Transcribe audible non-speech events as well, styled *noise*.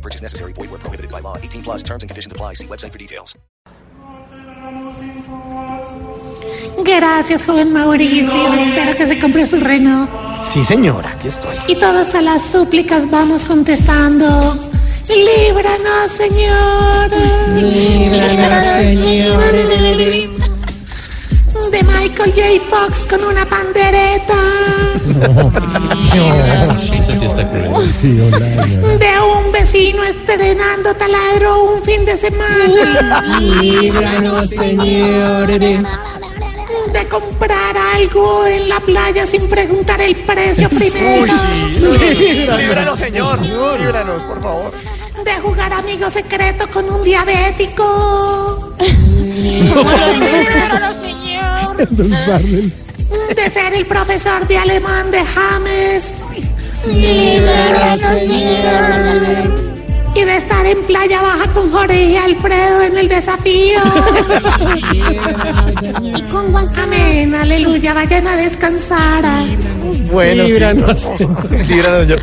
No purchase necessary. Void where prohibited by law. 18 plus terms and conditions apply. See website for details. Gracias, joven Mauricio. Espero que se compre su reno. Sí, señora, aquí estoy. Y todas a las súplicas vamos contestando. Líbranos, Señor. Líbranos, Señor. De Michael J. Fox con una pandereta. Eso sí está cruel. De vecino estrenando taladro un fin de semana. Líbranos, Señor. De comprar algo en la playa sin preguntar el precio primero. Líbranos, señor. Líbranos, por favor. De jugar amigo secreto con un diabético. *laughs* De ser el profesor de alemán de James. Y de estar en playa baja con Jorge y Alfredo en el desafío. *laughs* Y con WhatsApp. Amén, aleluya, vayan a descansar. Bueno, líbranos. *laughs* Líbranos, señor.